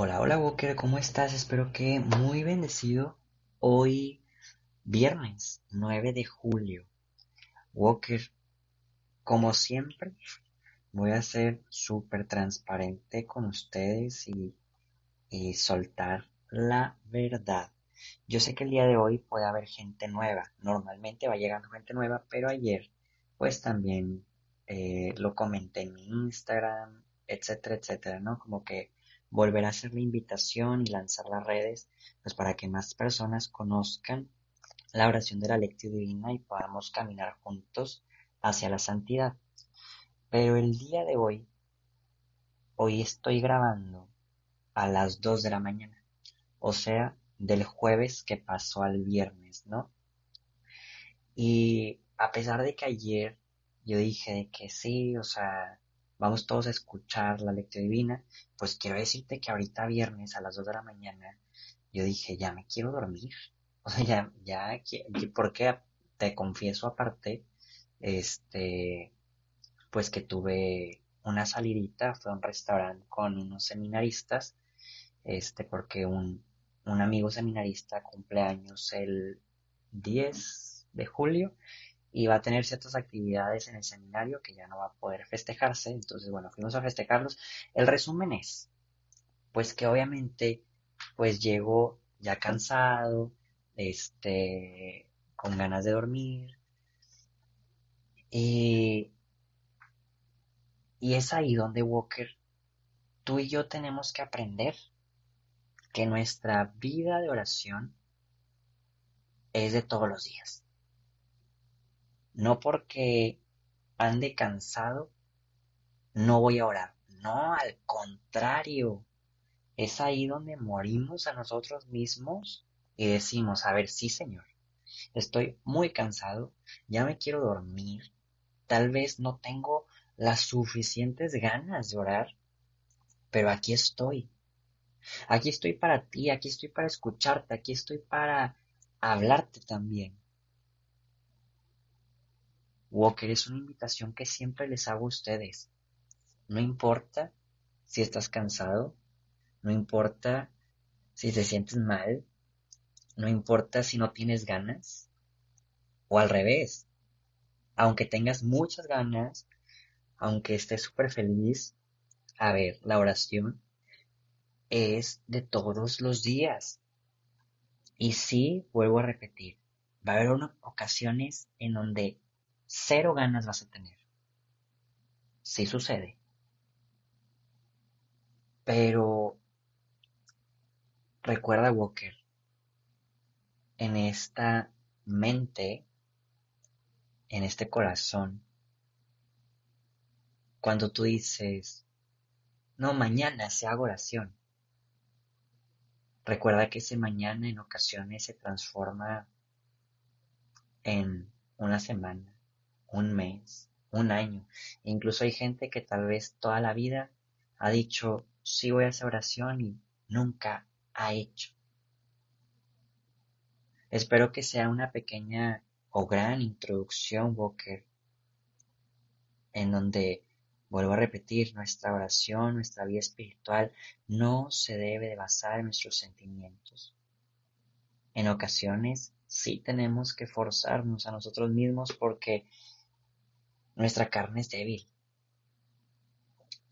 Hola, hola Walker, ¿cómo estás? Espero que muy bendecido. Hoy, viernes 9 de julio. Walker, como siempre, voy a ser súper transparente con ustedes y, soltar la verdad. Yo sé que el día de hoy puede haber gente nueva. Normalmente va llegando gente nueva, pero ayer, pues también eh, lo comenté en mi Instagram, etcétera, etcétera, ¿no? Como que volver a hacer la invitación y lanzar las redes, pues para que más personas conozcan la oración de la lectura divina y podamos caminar juntos hacia la santidad. Pero el día de hoy, hoy estoy grabando a las 2 de la mañana, o sea, del jueves que pasó al viernes, ¿no? Y a pesar de que ayer yo dije que sí, o sea, vamos todos a escuchar la lectura divina, pues quiero decirte que ahorita viernes a las 2 de la mañana yo dije, ya me quiero dormir. O sea, ya, ya, porque te confieso aparte, este, pues que tuve una salidita, fue a un restaurante con unos seminaristas, este, porque un, un amigo seminarista cumpleaños el 10 de julio y va a tener ciertas actividades en el seminario que ya no va a poder festejarse. Entonces, bueno, fuimos a festejarlos. El resumen es, pues que obviamente, pues llego ya cansado, este, con ganas de dormir. Y, y es ahí donde Walker, tú y yo tenemos que aprender que nuestra vida de oración es de todos los días no porque ande cansado, no voy a orar. No, al contrario. Es ahí donde morimos a nosotros mismos y decimos, a ver, sí, Señor, estoy muy cansado, ya me quiero dormir, tal vez no tengo las suficientes ganas de orar, pero aquí estoy. Aquí estoy para ti, aquí estoy para escucharte, aquí estoy para hablarte también. Walker es una invitación que siempre les hago a ustedes. No importa si estás cansado, no importa si te sientes mal, no importa si no tienes ganas, o al revés, aunque tengas muchas ganas, aunque estés súper feliz, a ver, la oración es de todos los días. Y sí, vuelvo a repetir, va a haber ocasiones en donde cero ganas vas a tener. Sí sucede. Pero recuerda Walker, en esta mente, en este corazón, cuando tú dices, no, mañana se haga oración. Recuerda que ese mañana en ocasiones se transforma en una semana, un mes, un año. incluso hay gente que tal vez toda la vida ha dicho, sí voy a hacer oración y nunca ha hecho. Espero que sea una pequeña o gran introducción, Walker, en donde, vuelvo a repetir, nuestra oración, nuestra vida espiritual no se debe de basar en nuestros sentimientos. En ocasiones sí tenemos que forzarnos a nosotros mismos porque nuestra carne es débil.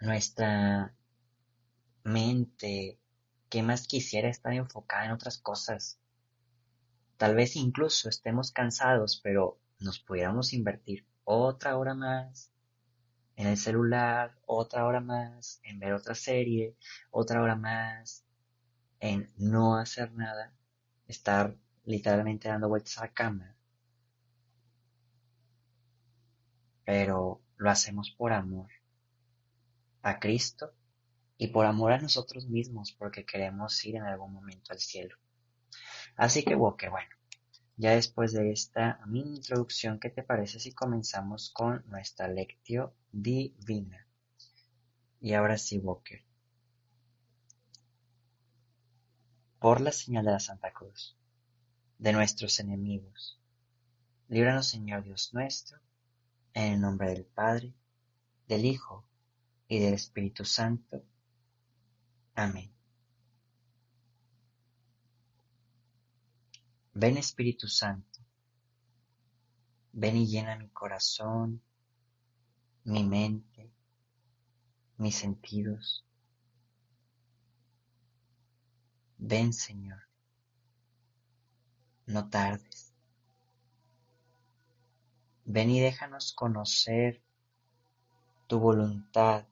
Nuestra mente, que más quisiera estar enfocada en otras cosas. Tal vez incluso estemos cansados, pero nos pudiéramos invertir otra hora más en el celular, otra hora más en ver otra serie, otra hora más en no hacer nada, estar literalmente dando vueltas a la cama pero lo hacemos por amor a Cristo y por amor a nosotros mismos porque queremos ir en algún momento al cielo. Así que Walker, bueno, ya después de esta mini introducción, ¿qué te parece si comenzamos con nuestra lectio divina? Y ahora sí, Walker. Por la señal de la Santa Cruz, de nuestros enemigos, líbranos Señor Dios nuestro, en el nombre del Padre, del Hijo y del Espíritu Santo. Amén. Ven Espíritu Santo, ven y llena mi corazón, mi mente, mis sentidos. Ven Señor, no tardes. Ven y déjanos conocer tu voluntad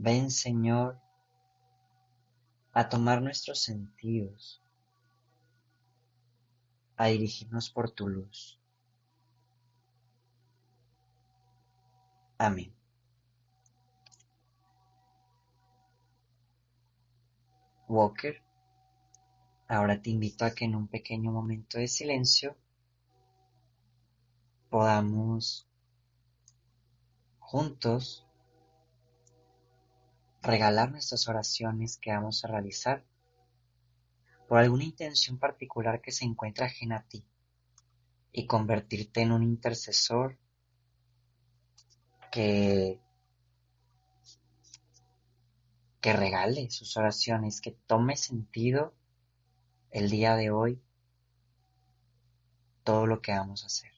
Ven, Señor, a tomar nuestros sentidos, a dirigirnos por tu luz. Amén. Walker, ahora te invito a que en un pequeño momento de silencio podamos juntos regalar nuestras oraciones que vamos a realizar por alguna intención particular que se encuentra ajena a ti y convertirte en un intercesor que que regale sus oraciones, que tome sentido el día de hoy todo lo que vamos a hacer.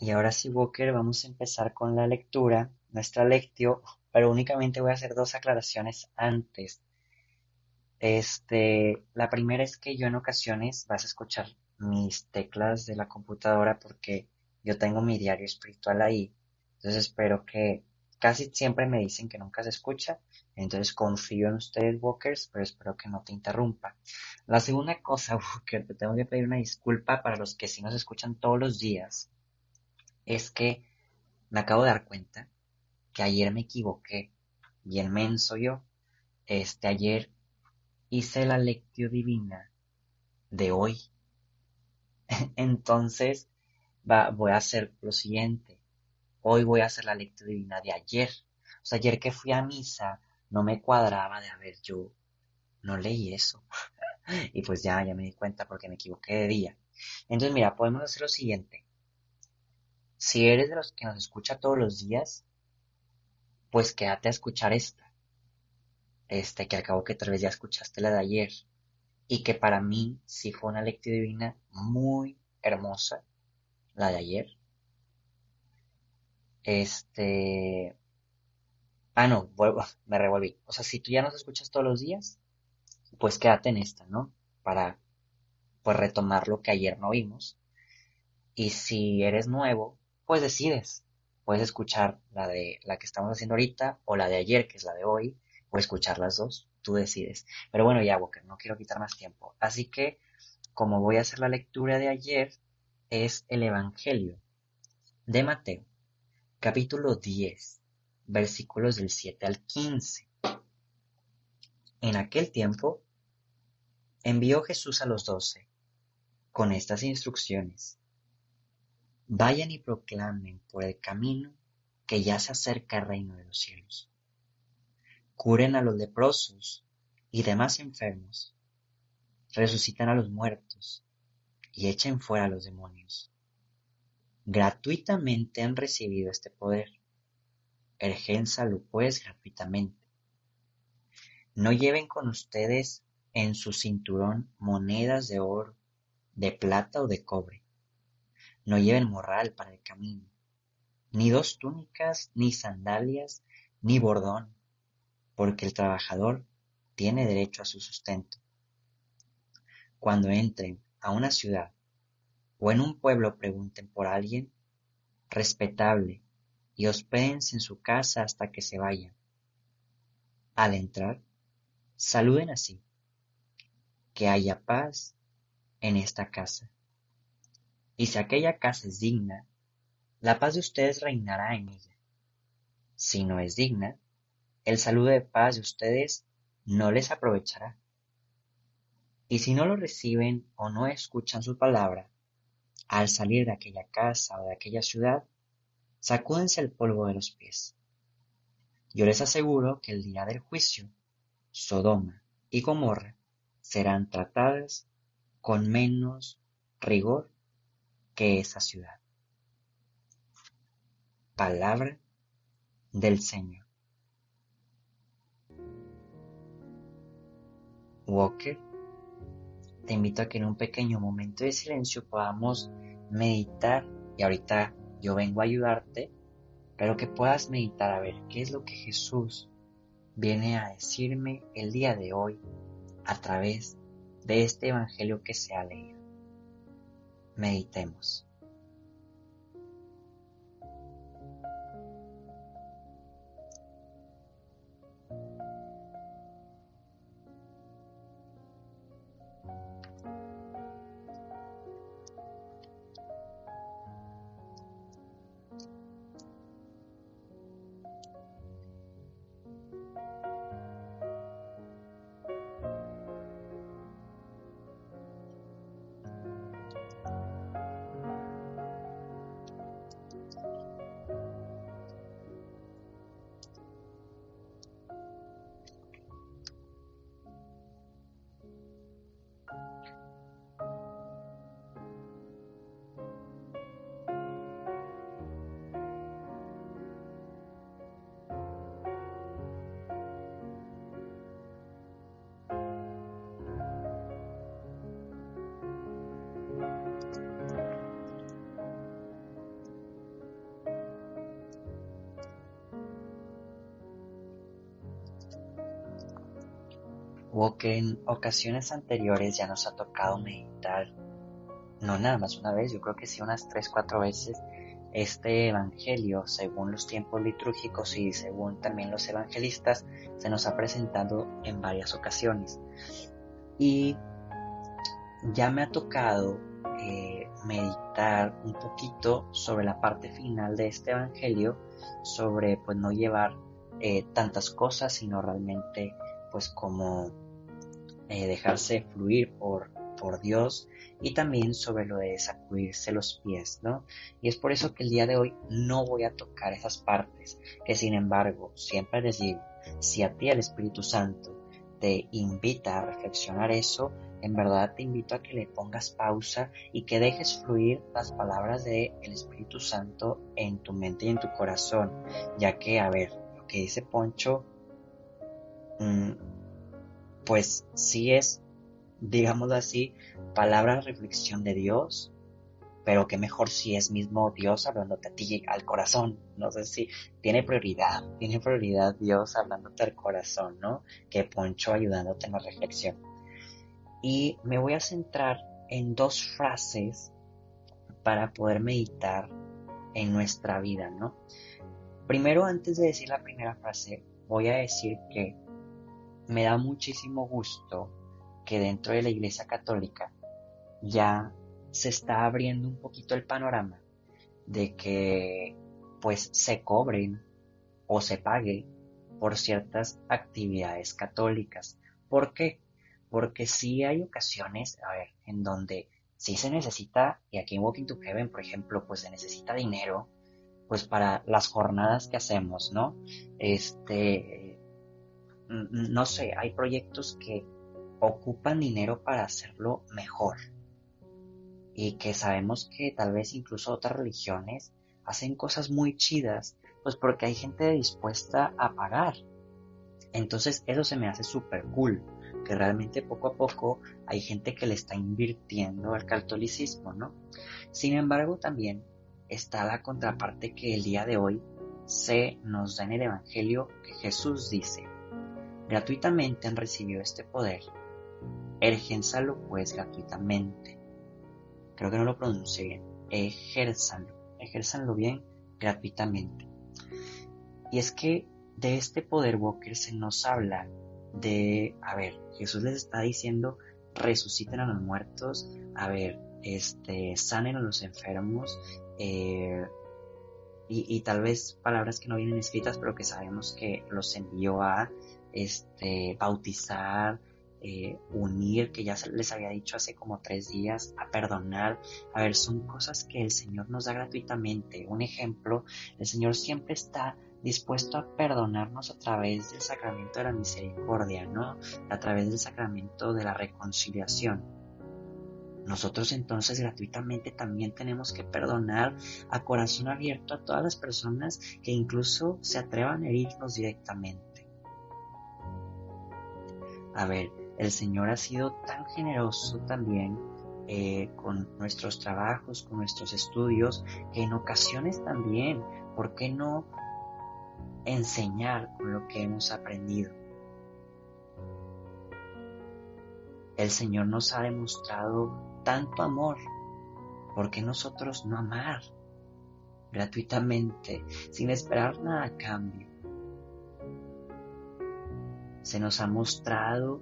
Y ahora sí, Walker, vamos a empezar con la lectura, nuestra lectio, pero únicamente voy a hacer dos aclaraciones antes. Este, la primera es que yo en ocasiones vas a escuchar mis teclas de la computadora porque yo tengo mi diario espiritual ahí. Entonces espero que casi siempre me dicen que nunca se escucha. Entonces confío en ustedes, Walkers, pero espero que no te interrumpa. La segunda cosa, Walker, te tengo que pedir una disculpa para los que sí nos escuchan todos los días es que me acabo de dar cuenta que ayer me equivoqué, bien menso yo. Este, ayer hice la lectio divina de hoy. Entonces, va, voy a hacer lo siguiente. Hoy voy a hacer la lectio divina de ayer. O sea, ayer que fui a misa, no me cuadraba de, haber yo no leí eso. y pues ya, ya me di cuenta porque me equivoqué de día. Entonces, mira, podemos hacer lo siguiente. Si eres de los que nos escucha todos los días, pues quédate a escuchar esta. Este, que acabo que tal vez ya escuchaste la de ayer. Y que para mí sí fue una lectura divina muy hermosa, la de ayer. Este. Ah, no, vuelvo, me revolví. O sea, si tú ya nos escuchas todos los días, pues quédate en esta, ¿no? Para, pues, retomar lo que ayer no vimos. Y si eres nuevo, pues decides. Puedes escuchar la de la que estamos haciendo ahorita o la de ayer, que es la de hoy, o escuchar las dos, tú decides. Pero bueno, ya, Walker, no quiero quitar más tiempo. Así que, como voy a hacer la lectura de ayer, es el Evangelio de Mateo, capítulo 10, versículos del 7 al 15. En aquel tiempo, envió Jesús a los doce con estas instrucciones. Vayan y proclamen por el camino que ya se acerca el reino de los cielos. Curen a los leprosos y demás enfermos. Resucitan a los muertos y echen fuera a los demonios. Gratuitamente han recibido este poder. Ergénsalo pues gratuitamente. No lleven con ustedes en su cinturón monedas de oro, de plata o de cobre no lleven morral para el camino, ni dos túnicas, ni sandalias, ni bordón, porque el trabajador tiene derecho a su sustento. Cuando entren a una ciudad o en un pueblo pregunten por alguien respetable y hospédense en su casa hasta que se vayan. Al entrar, saluden así. Que haya paz en esta casa. Y si aquella casa es digna, la paz de ustedes reinará en ella. Si no es digna, el saludo de paz de ustedes no les aprovechará. Y si no lo reciben o no escuchan su palabra, al salir de aquella casa o de aquella ciudad, sacúdense el polvo de los pies. Yo les aseguro que el día del juicio, Sodoma y Gomorra serán tratadas con menos rigor que esa ciudad. Palabra del Señor. Walker, te invito a que en un pequeño momento de silencio podamos meditar y ahorita yo vengo a ayudarte, pero que puedas meditar a ver qué es lo que Jesús viene a decirme el día de hoy a través de este Evangelio que se ha leído. Meditemos. O que en ocasiones anteriores ya nos ha tocado meditar, no nada más una vez, yo creo que sí unas tres, cuatro veces, este Evangelio, según los tiempos litúrgicos y según también los evangelistas, se nos ha presentado en varias ocasiones. Y ya me ha tocado eh, meditar un poquito sobre la parte final de este Evangelio, sobre pues no llevar eh, tantas cosas, sino realmente pues como eh, dejarse fluir por, por Dios y también sobre lo de sacudirse los pies, ¿no? Y es por eso que el día de hoy no voy a tocar esas partes, que sin embargo siempre les digo, si a ti el Espíritu Santo te invita a reflexionar eso, en verdad te invito a que le pongas pausa y que dejes fluir las palabras del el Espíritu Santo en tu mente y en tu corazón, ya que, a ver, lo que dice Poncho, pues sí es, digámoslo así, palabra reflexión de Dios, pero que mejor si es mismo Dios hablándote a ti al corazón. No sé si tiene prioridad, tiene prioridad Dios hablándote al corazón, ¿no? Que Poncho ayudándote en la reflexión. Y me voy a centrar en dos frases para poder meditar en nuestra vida, ¿no? Primero, antes de decir la primera frase, voy a decir que me da muchísimo gusto que dentro de la Iglesia Católica ya se está abriendo un poquito el panorama de que pues se cobren o se pague por ciertas actividades católicas. ¿Por qué? Porque sí hay ocasiones, a ver, en donde sí se necesita, y aquí en Walking to Heaven, por ejemplo, pues se necesita dinero, pues para las jornadas que hacemos, ¿no? Este, no sé, hay proyectos que ocupan dinero para hacerlo mejor y que sabemos que tal vez incluso otras religiones hacen cosas muy chidas, pues porque hay gente dispuesta a pagar. Entonces eso se me hace súper cool, que realmente poco a poco hay gente que le está invirtiendo al catolicismo, ¿no? Sin embargo, también está la contraparte que el día de hoy se nos da en el Evangelio que Jesús dice, gratuitamente han recibido este poder, ejérzalo pues gratuitamente. Creo que no lo pronuncie bien, ejérzanlo, ejérzanlo bien gratuitamente. Y es que de este poder Walker se nos habla de, a ver, Jesús les está diciendo, resuciten a los muertos, a ver, este, sanen a los enfermos, eh, y, tal vez palabras que no vienen escritas, pero que sabemos que los envió a este, bautizar, eh, unir, que ya les había dicho hace como tres días, a perdonar. A ver, son cosas que el Señor nos da gratuitamente. Un ejemplo, el Señor siempre está dispuesto a perdonarnos a través del sacramento de la misericordia, ¿no? A través del sacramento de la reconciliación. Nosotros entonces gratuitamente también tenemos que perdonar a corazón abierto a todas las personas que incluso se atrevan a herirnos directamente. A ver, el Señor ha sido tan generoso también eh, con nuestros trabajos, con nuestros estudios, que en ocasiones también, ¿por qué no enseñar con lo que hemos aprendido? El Señor nos ha demostrado tanto amor, ¿por qué nosotros no amar gratuitamente, sin esperar nada a cambio? Se nos ha mostrado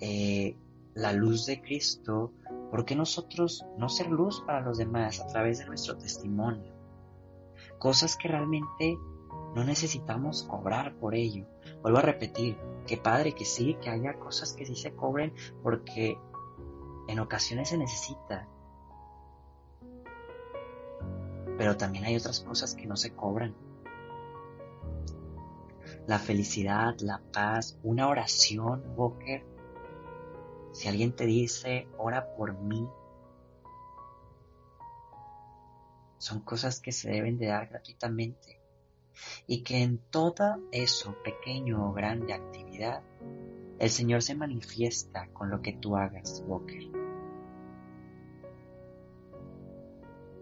eh, la luz de Cristo, ¿por qué nosotros no ser luz para los demás a través de nuestro testimonio? Cosas que realmente no necesitamos cobrar por ello. Vuelvo a repetir, que padre que sí, que haya cosas que sí se cobren porque en ocasiones se necesita. Pero también hay otras cosas que no se cobran. La felicidad, la paz, una oración, Walker. Si alguien te dice, ora por mí, son cosas que se deben de dar gratuitamente. Y que en toda eso, pequeño o grande actividad, el Señor se manifiesta con lo que tú hagas, Walker.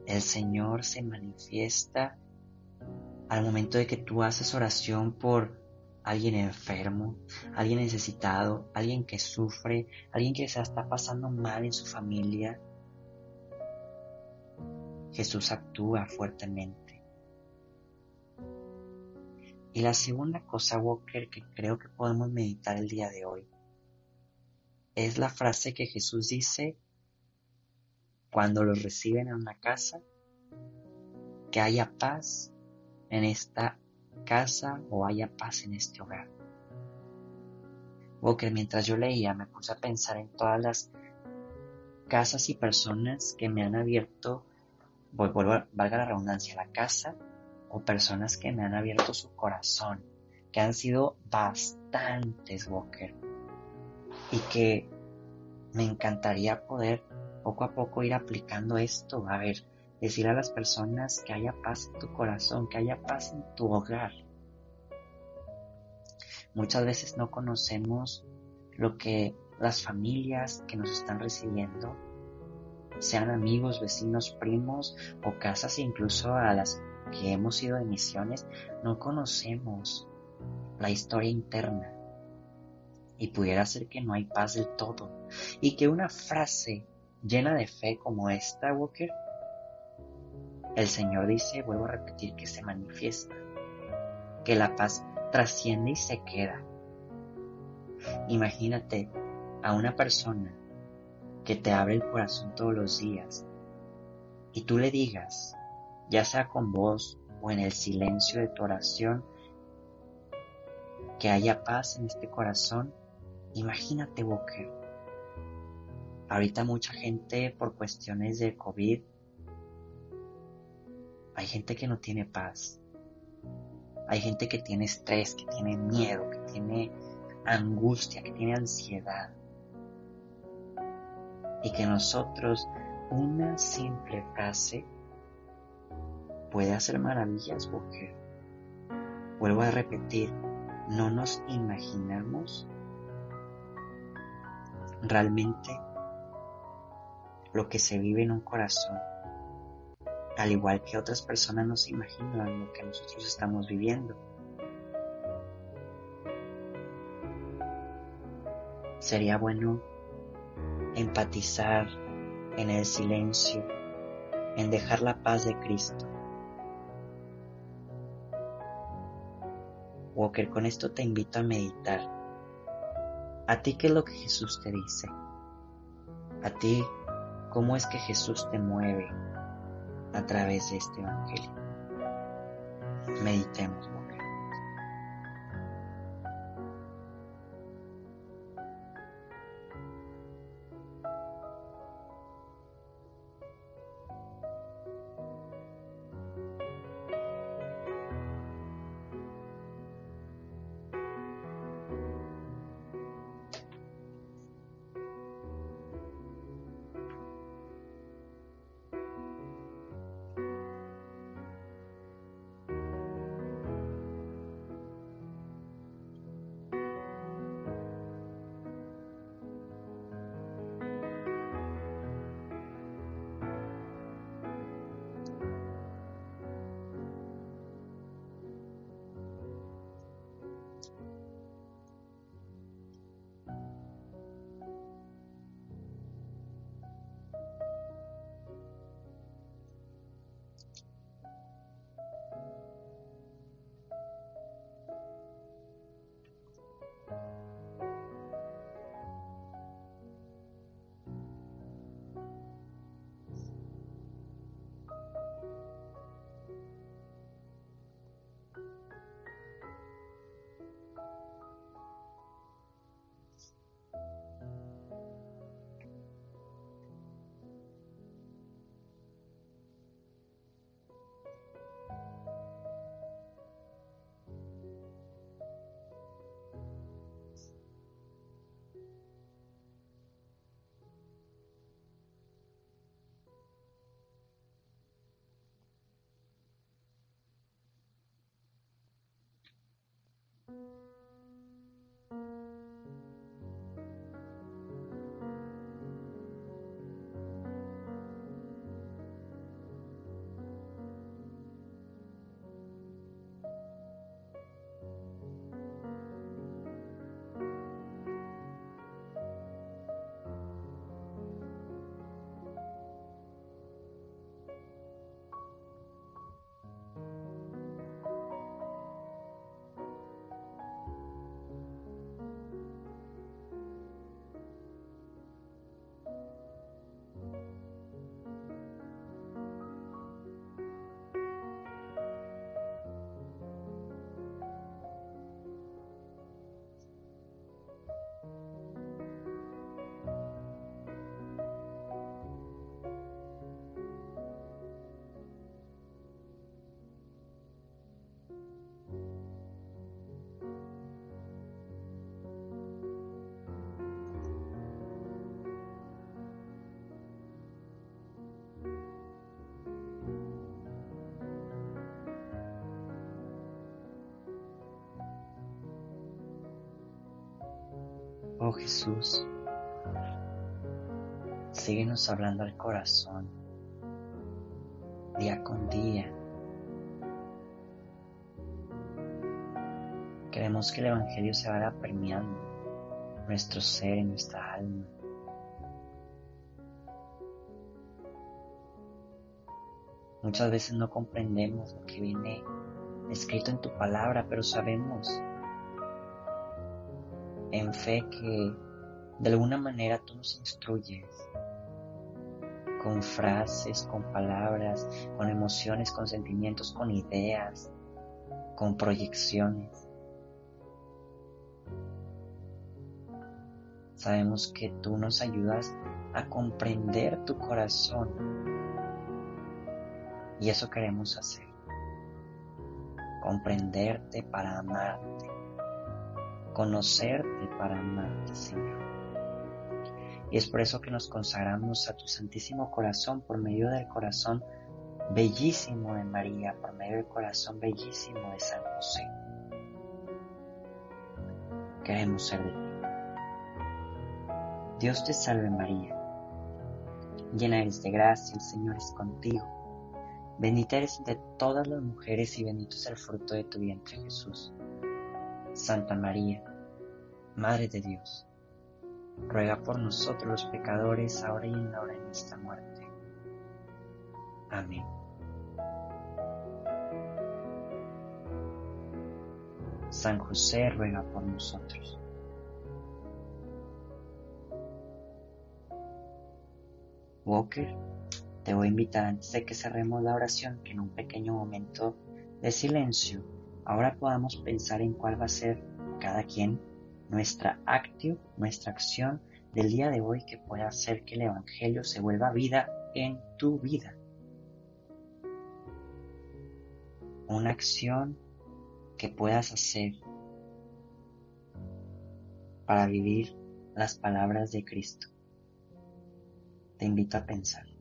El Señor se manifiesta al momento de que tú haces oración por alguien enfermo, alguien necesitado, alguien que sufre, alguien que se está pasando mal en su familia. Jesús actúa fuertemente. Y la segunda cosa, Walker, que creo que podemos meditar el día de hoy, es la frase que Jesús dice cuando los reciben en una casa, que haya paz en esta casa o haya paz en este hogar. que mientras yo leía me puse a pensar en todas las casas y personas que me han abierto, valga la redundancia, la casa o personas que me han abierto su corazón, que han sido bastantes, Walker, y que me encantaría poder poco a poco ir aplicando esto, a ver, decir a las personas que haya paz en tu corazón, que haya paz en tu hogar. Muchas veces no conocemos lo que las familias que nos están recibiendo, sean amigos, vecinos, primos o casas incluso a las que hemos ido de misiones, no conocemos la historia interna. Y pudiera ser que no hay paz del todo. Y que una frase llena de fe como esta, Walker, el Señor dice, vuelvo a repetir, que se manifiesta, que la paz trasciende y se queda. Imagínate a una persona que te abre el corazón todos los días y tú le digas, ya sea con voz o en el silencio de tu oración, que haya paz en este corazón, imagínate, Walker. Ahorita mucha gente por cuestiones de COVID, hay gente que no tiene paz. Hay gente que tiene estrés, que tiene miedo, que tiene angustia, que tiene ansiedad. Y que nosotros, una simple frase, puede hacer maravillas, porque, vuelvo a repetir, no nos imaginamos realmente lo que se vive en un corazón al igual que otras personas no se imaginan lo que nosotros estamos viviendo. Sería bueno empatizar en el silencio, en dejar la paz de Cristo. Walker, con esto te invito a meditar. ¿A ti qué es lo que Jesús te dice? ¿A ti cómo es que Jesús te mueve a través de este Evangelio? Meditemos. Oh Jesús, síguenos hablando al corazón día con día. Queremos que el Evangelio se vaya permeando nuestro ser y nuestra alma. Muchas veces no comprendemos lo que viene escrito en tu palabra, pero sabemos en fe que de alguna manera tú nos instruyes con frases, con palabras, con emociones, con sentimientos, con ideas, con proyecciones. Sabemos que tú nos ayudas a comprender tu corazón y eso queremos hacer. Comprenderte para amarte conocerte para amarte, Señor. Y es por eso que nos consagramos a tu Santísimo Corazón por medio del corazón bellísimo de María, por medio del corazón bellísimo de San José. Queremos ser de ti. Dios te salve María, llena eres de gracia, el Señor es contigo. Bendita eres entre todas las mujeres y bendito es el fruto de tu vientre Jesús. Santa María, Madre de Dios, ruega por nosotros los pecadores, ahora y en la hora de nuestra muerte. Amén. San José ruega por nosotros. Walker te voy a invitar antes de que cerremos la oración que en un pequeño momento de silencio ahora podamos pensar en cuál va a ser cada quien nuestra acción, nuestra acción del día de hoy que pueda hacer que el Evangelio se vuelva vida en tu vida. Una acción que puedas hacer para vivir las palabras de Cristo. Te invito a pensar.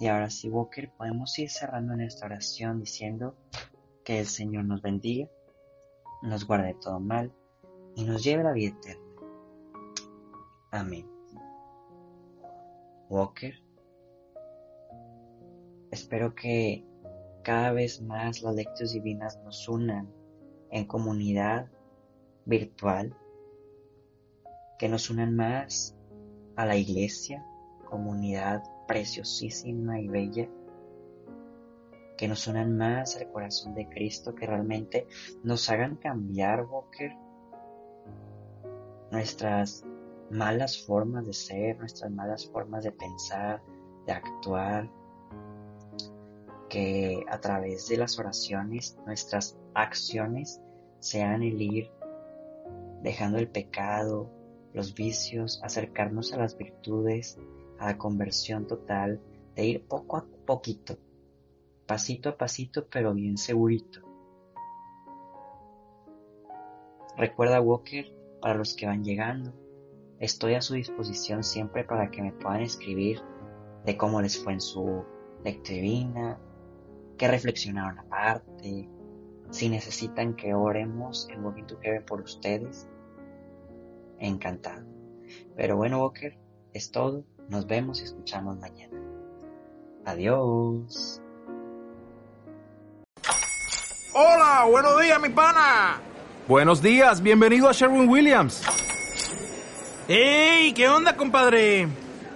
Y ahora sí, Walker, podemos ir cerrando nuestra oración diciendo que el Señor nos bendiga, nos guarde de todo mal y nos lleve a la vida eterna. Amén. Walker, espero que cada vez más las lecturas divinas nos unan en comunidad virtual, que nos unan más a la iglesia, comunidad preciosísima y bella que nos unan más al corazón de Cristo, que realmente nos hagan cambiar, Walker, nuestras malas formas de ser, nuestras malas formas de pensar, de actuar, que a través de las oraciones nuestras acciones sean el ir dejando el pecado, los vicios, acercarnos a las virtudes, a conversión total, de ir poco a poquito, pasito a pasito, pero bien segurito. Recuerda Walker, para los que van llegando, estoy a su disposición siempre para que me puedan escribir de cómo les fue en su lecturina, qué reflexionaron aparte, si necesitan que oremos en Walking Together por ustedes. Encantado. Pero bueno, Walker, es todo. Nos vemos y escuchamos mañana. Adiós. Hola, buenos días, mi pana. Buenos días, bienvenido a Sherwin Williams. ¡Ey! ¿Qué onda, compadre?